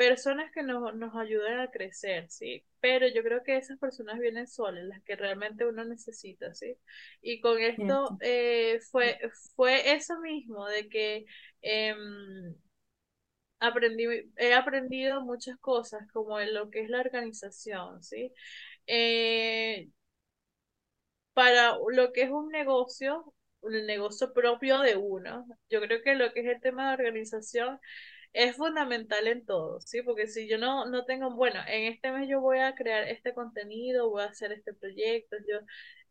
personas que nos, nos ayuden a crecer, ¿sí? Pero yo creo que esas personas vienen solas, las que realmente uno necesita, ¿sí? Y con esto eh, fue, fue eso mismo, de que em, aprendí, he aprendido muchas cosas, como en lo que es la organización, ¿sí? Eh, para lo que es un negocio, el negocio propio de uno, yo creo que lo que es el tema de organización es fundamental en todo, ¿sí? Porque si yo no, no tengo, bueno, en este mes yo voy a crear este contenido, voy a hacer este proyecto, yo,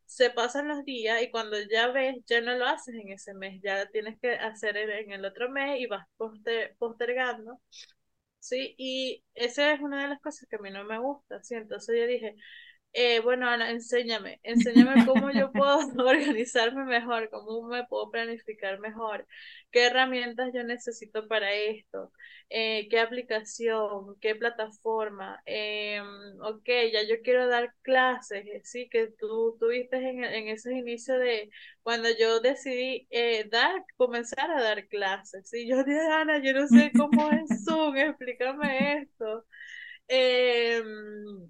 se pasan los días y cuando ya ves, ya no lo haces en ese mes, ya tienes que hacer en, el otro mes y vas poster- postergando. Sí, y esa es una de las cosas que a mí no me gusta, ¿sí? Entonces yo dije, eh, bueno, Ana, enséñame, enséñame cómo yo puedo organizarme mejor, cómo me puedo planificar mejor, qué herramientas yo necesito para esto, eh, qué aplicación, qué plataforma. Eh, ok, ya yo quiero dar clases, eh, sí, que tú tuviste en, en esos inicios de cuando yo decidí eh, dar, comenzar a dar clases, sí, yo dije, Ana, yo no sé cómo es Zoom, explícame esto. Em,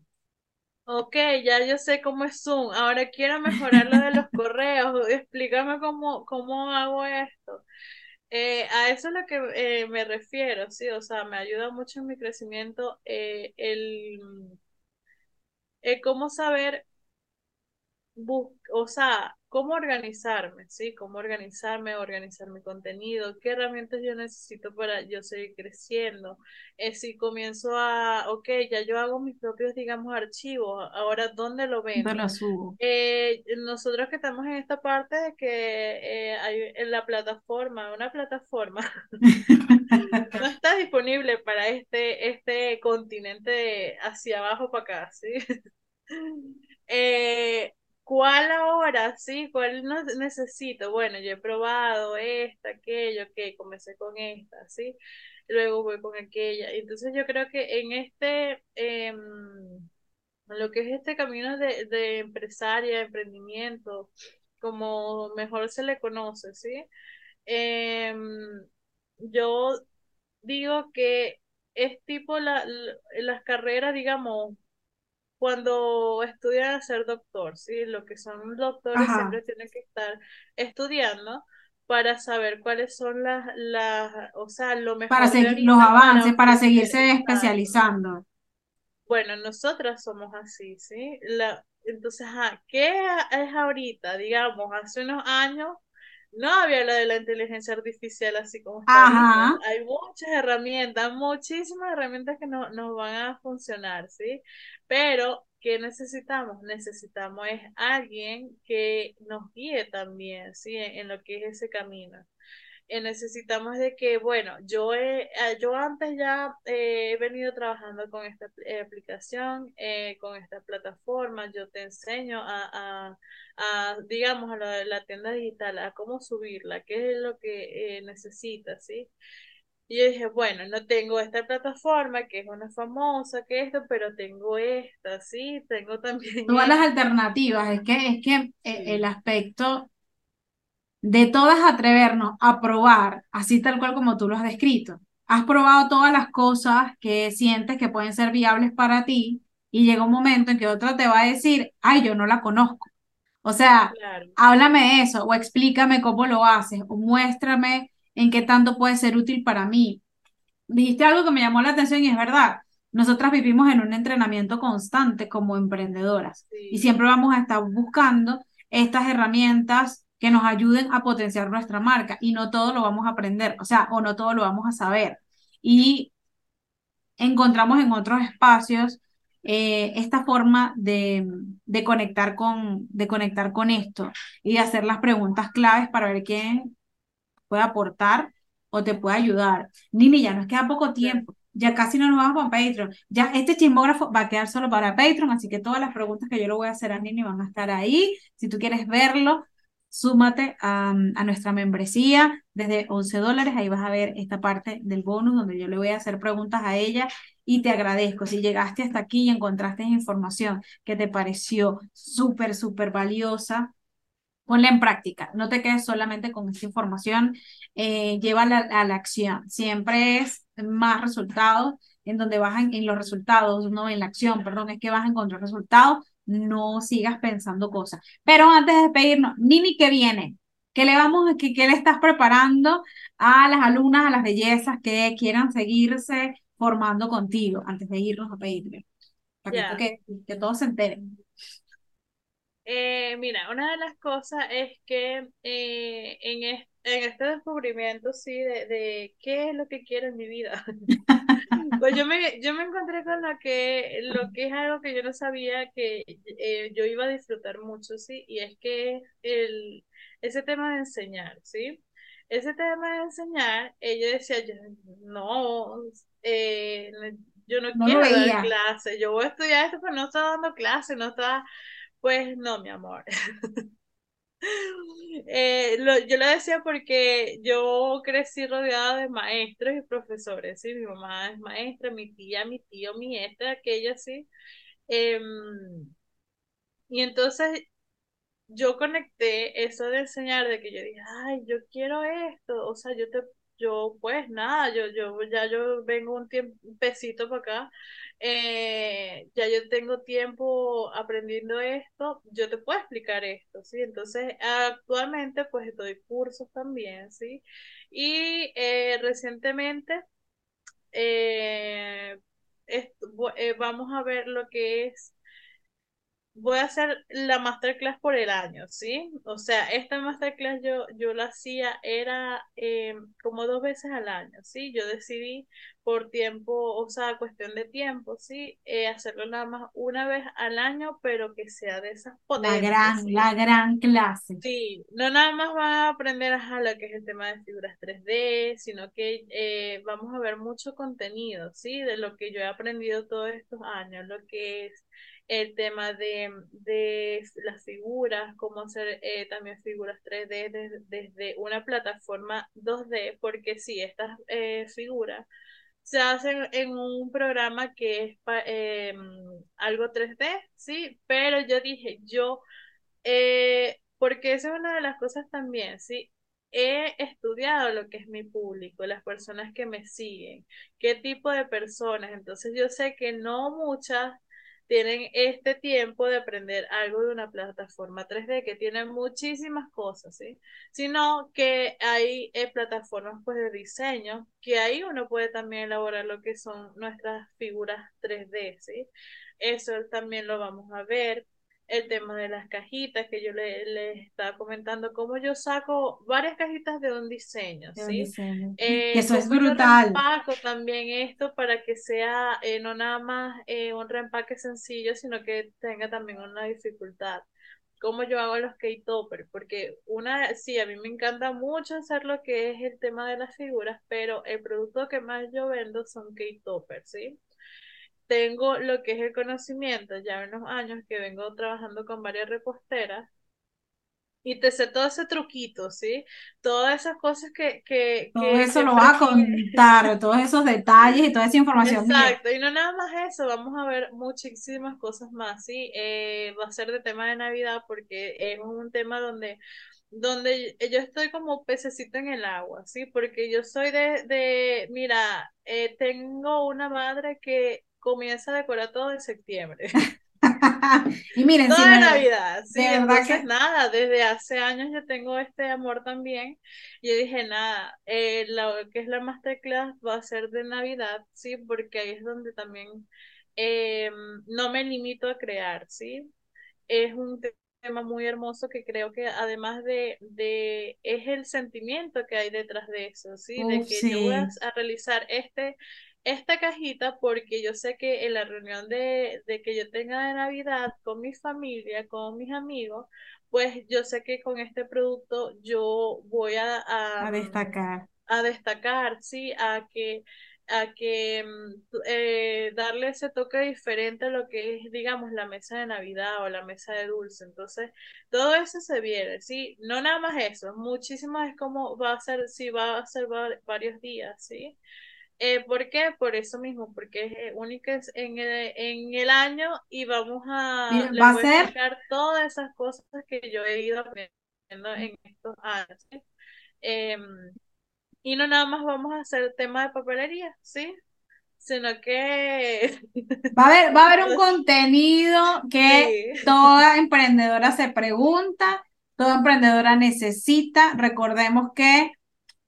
Ok, ya yo sé cómo es Zoom. Ahora quiero mejorar lo de los correos. Explícame cómo, cómo hago esto. Eh, a eso es lo que eh, me refiero, sí. O sea, me ayuda mucho en mi crecimiento eh, el, el cómo saber bus- o sea, cómo organizarme, ¿sí? Cómo organizarme, organizar mi contenido, qué herramientas yo necesito para yo seguir creciendo. Eh, si comienzo a, ok, ya yo hago mis propios, digamos, archivos, ahora, ¿dónde lo vendo? lo subo. Eh, nosotros que estamos en esta parte de que eh, hay en la plataforma, una plataforma no está disponible para este, este continente hacia abajo para acá, ¿sí? Eh, ¿cuál ahora? ¿Sí? ¿Cuál no- necesito? Bueno, yo he probado esta, aquello, que comencé con esta, ¿sí? Luego voy con aquella. Entonces yo creo que en este, em, lo que es este camino de, de empresaria, emprendimiento, como mejor se le conoce, ¿sí? Em, yo digo que es tipo la- las carreras, digamos, cuando estudian a ser doctor, ¿sí? Lo que son doctores Ajá. siempre tienen que estar estudiando para saber cuáles son las, las, o sea, lo Para mejor de seguir los para avances, para seguirse especializando. Bueno, nosotras somos así, ¿sí? La, entonces, ¿qué es ahorita? Digamos, hace unos años no había lo de la inteligencia artificial así como está. Hay muchas herramientas, muchísimas herramientas que no, nos van a funcionar, ¿sí? Pero, ¿qué necesitamos? Necesitamos es alguien que nos guíe también, ¿sí? En, en lo que es ese camino. Eh, necesitamos de que, bueno, yo, he, yo antes ya he venido trabajando con esta aplicación, con esta plataforma, yo te enseño a, a, digamos, a la, la, tienda digital, a cómo subirla, qué es lo que necesitas, ¿sí? Y yo dije, bueno, no tengo esta plataforma que es una famosa, que esto, pero tengo esta, sí, tengo también. Todas las alternativas, es que, es que el aspecto de todas atrevernos a probar, así tal cual como tú lo has descrito. Has probado todas las cosas que sientes que pueden ser viables para ti y llega un momento en que otra te va a decir, ay, yo no la conozco. O sea, háblame de eso o explícame cómo lo haces o muéstrame en qué tanto puede ser útil para mí. Dijiste algo que me llamó la atención y es verdad. Nosotras vivimos en un entrenamiento constante como emprendedoras y siempre vamos a estar buscando estas herramientas que nos ayuden a potenciar nuestra marca y no todo lo vamos a aprender, o sea, o no todo lo vamos a saber. Y encontramos en otros espacios eh, esta forma de, de, conectar con, de conectar con esto y de hacer las preguntas claves para ver quién puede aportar o te puede ayudar. Nini, ya nos queda poco tiempo. Ya casi no nos vamos para Patreon. Ya este chismógrafo va a quedar solo para Patreon, así que todas las preguntas que yo le voy a hacer a Nini van a estar ahí. Si tú quieres verlo, súmate a, nuestra membresía desde 11 dólares. Ahí vas a ver esta parte del bonus donde yo le voy a hacer preguntas a ella y te agradezco. Si llegaste hasta aquí y encontraste información que te pareció súper, súper valiosa, ponla en práctica. No te quedes solamente con esta información, eh, llévala a la acción. Siempre es más resultados en donde en, en los resultados, no en la acción, perdón, es que vas a encontrar resultados no sigas pensando cosas. Pero antes de despedirnos, Nini, ¿qué viene? ¿Qué le vamos, qué, qué le estás preparando a las alumnas, a las bellezas que quieran seguirse formando contigo antes de irnos a pedirle? Para que, que, todos se enteren. Eh, mira, una de las cosas es que eh, en, en este descubrimiento, sí, de, de qué es lo que quiero en mi vida. Pues yo me, yo me encontré con lo que, lo que es algo que yo no sabía que eh, yo iba a disfrutar mucho, ¿sí? Y es que el, ese tema de enseñar, ¿sí? Ese tema de enseñar, ella decía, yo, no, eh, yo no, quiero dar clase, yo voy a estudiar esto, pero no está dando clase, no está, pues no, mi amor. Eh, yo lo decía porque yo crecí rodeada de maestros y profesores, ¿sí? Mi mamá es maestra, mi tía, mi tío, mi esta, aquella, sí. Em, y entonces yo conecté eso de enseñar, de que yo dije, ay, yo quiero esto, o sea, yo te, yo pues nada, yo, yo ya yo vengo un pesito para acá, eh, ya yo tengo tiempo aprendiendo esto, yo te puedo explicar esto, ¿sí? Entonces, actualmente pues doy cursos también, ¿sí? Y eh, recientemente eh, vamos a ver lo que es voy a hacer la masterclass por el año, ¿sí? O sea, esta masterclass yo, yo la hacía, era eh, como dos veces al año, ¿sí? Yo decidí por tiempo, o sea, cuestión de tiempo, ¿sí? Eh, hacerlo nada más una vez al año, pero que sea de esas potentes. La gran, la gran clase. Sí, no nada más van a aprender a lo que es el tema de figuras 3D, sino que eh, vamos a ver mucho contenido, ¿sí? De lo que yo he aprendido todos estos años, lo que es el tema de, de las figuras, cómo hacer eh, también figuras 3D desde, una plataforma 2D, porque sí, estas eh, figuras se hacen en un programa que es eh, algo 3D, sí, pero yo dije, yo, porque esa es una de las cosas también, sí, he estudiado lo que es mi público, las personas que me siguen, qué tipo de personas, entonces yo sé que no muchas tienen este tiempo de aprender algo de una plataforma 3D que tiene muchísimas cosas, ¿sí? Sino que hay eh, plataformas pues de diseño que ahí uno puede también elaborar lo que son nuestras figuras 3D, ¿sí? Eso también lo vamos a ver el tema de las cajitas que yo le, le, estaba comentando, cómo yo saco varias cajitas de un diseño, ¿sí? Eh, eso es brutal. Reempaco también esto para que sea eh, no nada más eh, un reempaque sencillo, sino que tenga también una dificultad. cómo yo hago los K-Toppers, porque una, sí, a mí me encanta mucho hacer lo que es el tema de las figuras, pero el producto que más yo vendo son K-Toppers, ¿sí? Tengo lo que es el conocimiento, ya unos años que vengo trabajando con varias reposteras, y te sé todo ese truquito, ¿sí? Todas esas cosas que... que, todo eso lo vas a contar, todos esos detalles y toda esa información. Exacto, y no nada más eso, vamos a ver muchísimas cosas más, ¿sí? Eh, va a ser de tema de Navidad porque es un tema donde donde yo estoy como pececito en el agua, ¿sí? Porque yo soy de, de mira, eh, tengo una madre que comienza a decorar todo en septiembre. y miren, Toda Navidad, sí, entonces nada, desde hace años yo tengo este amor también. Yo dije, nada, eh, lo que es la masterclass va a ser de Navidad, sí, porque ahí es donde también em, no me limito a crear, sí. Es un tema muy hermoso que creo que además de, de es el sentimiento que hay detrás de eso, ¿sí? de que yo voy a realizar este esta cajita porque yo sé que en la reunión de, que yo tenga de Navidad con mi familia, con mis amigos, pues yo sé que con este producto yo voy a, a, destacar. A destacar, sí, a que a que mm, eh, darle ese toque diferente a lo que es, digamos, la mesa de Navidad o la mesa de dulce. Entonces, todo eso se viene, ¿sí? No nada más eso, muchísimo es como va a ser, si va a ser varios días, ¿sí? Eh, ¿Por qué? Por eso mismo, porque es eh, única en el, en el año y vamos a, ¿Va a ser? todas esas cosas que yo he ido aprendiendo en estos años. Em, y no nada más vamos a hacer tema de papelería, ¿sí? Sino que... Va a haber, va a haber un contenido que toda emprendedora se pregunta, toda emprendedora necesita. Recordemos que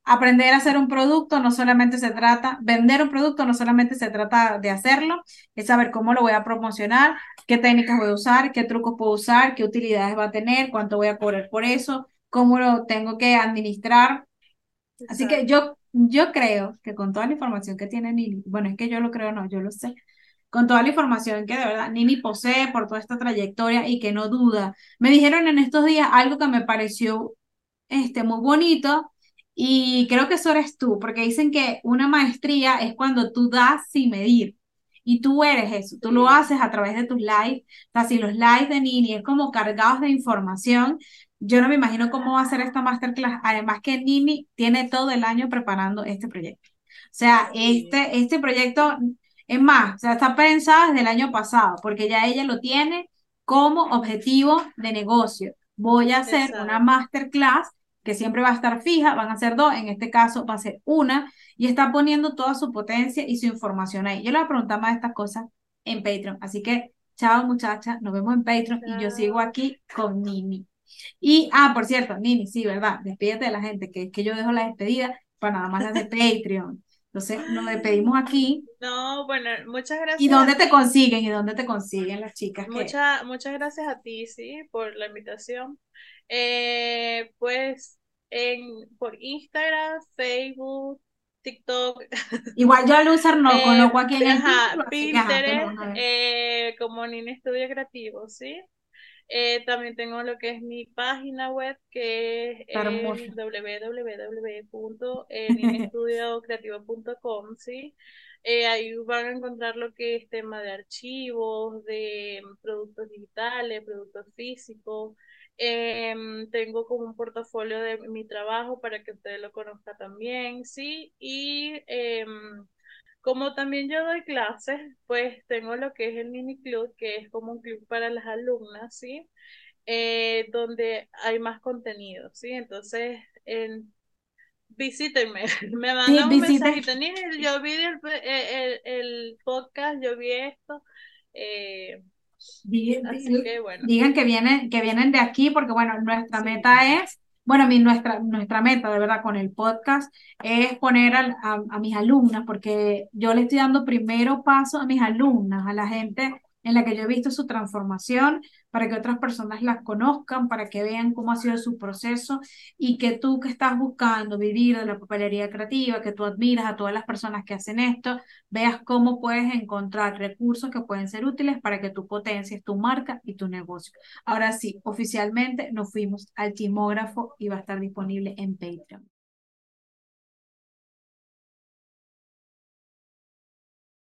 aprender a hacer un producto no solamente se trata, vender un producto no solamente se trata de hacerlo, es saber cómo lo voy a promocionar, qué técnicas voy a usar, qué trucos puedo usar, qué utilidades va a tener, cuánto voy a cobrar por eso, cómo lo tengo que administrar. Así que yo, yo creo que con toda la información que tiene Nini, bueno, es que yo lo creo, no, yo lo sé, con toda la información que de verdad Nini posee por toda esta trayectoria y que no duda. Me dijeron en estos días algo que me pareció este, muy bonito y creo que eso eres tú, porque dicen que una maestría es cuando tú das sin medir. Y tú eres eso, tú lo haces a través de tus lives. O sea, si los lives de Nini es como cargados de información, yo no me imagino cómo va a ser esta masterclass. Además que Nini tiene todo el año preparando este proyecto. O sea, este, este proyecto, es más, o sea, está pensado desde el año pasado, porque ya ella lo tiene como objetivo de negocio. Voy a hacer una masterclass que siempre va a estar fija, van a ser dos, en este caso va a ser una, y está poniendo toda su potencia y su información ahí. Yo le voy a preguntar más de estas cosas en Patreon, así que chao muchachas, nos vemos en Patreon y yo sigo aquí con Nini. Y, ah, por cierto, Nini, sí, ¿verdad? Despídete de la gente, que es que yo dejo la despedida para nada más las de Patreon. Entonces, nos despedimos aquí. No, bueno, muchas gracias. ¿Y dónde te consiguen? ¿Y dónde te consiguen las chicas? Muchas, muchas gracias a ti, sí, por la invitación. Eh, pues en, por Instagram, Facebook, TikTok. Igual yo al usar no eh, conozco aquí en el Pinterest, eh, como Nini Estudio Creativo, ¿sí? Eh, también tengo lo que es mi página web, que es www.ninestudiocreativo.com, ¿sí? ahí van a encontrar lo que es tema de archivos, de productos digitales, productos físicos, Em, tengo como un portafolio de mi trabajo para que ustedes lo conozcan también, ¿sí? Y em, como también yo doy clases, pues tengo lo que es el mini club, que es como un club para las alumnas, ¿sí? Eh, donde hay más contenido, ¿sí? Entonces, en, visítenme, me mandan un mensajito, yo vi el, el, el, podcast, yo vi esto, eh, Digan que vienen, que vienen de aquí, porque bueno, nuestra meta es, bueno, mi, nuestra, nuestra meta de verdad con el podcast es poner a, a, mis alumnas, porque yo le estoy dando primero paso a mis alumnas, a la gente en la que yo he visto su transformación, para que otras personas las conozcan, para que vean cómo ha sido su proceso y que tú que estás buscando vivir de la papelería creativa, que tú admiras a todas las personas que hacen esto, veas cómo puedes encontrar recursos que pueden ser útiles para que tú potencies tu marca y tu negocio. Ahora sí, oficialmente nos fuimos al timógrafo y va a estar disponible en Patreon.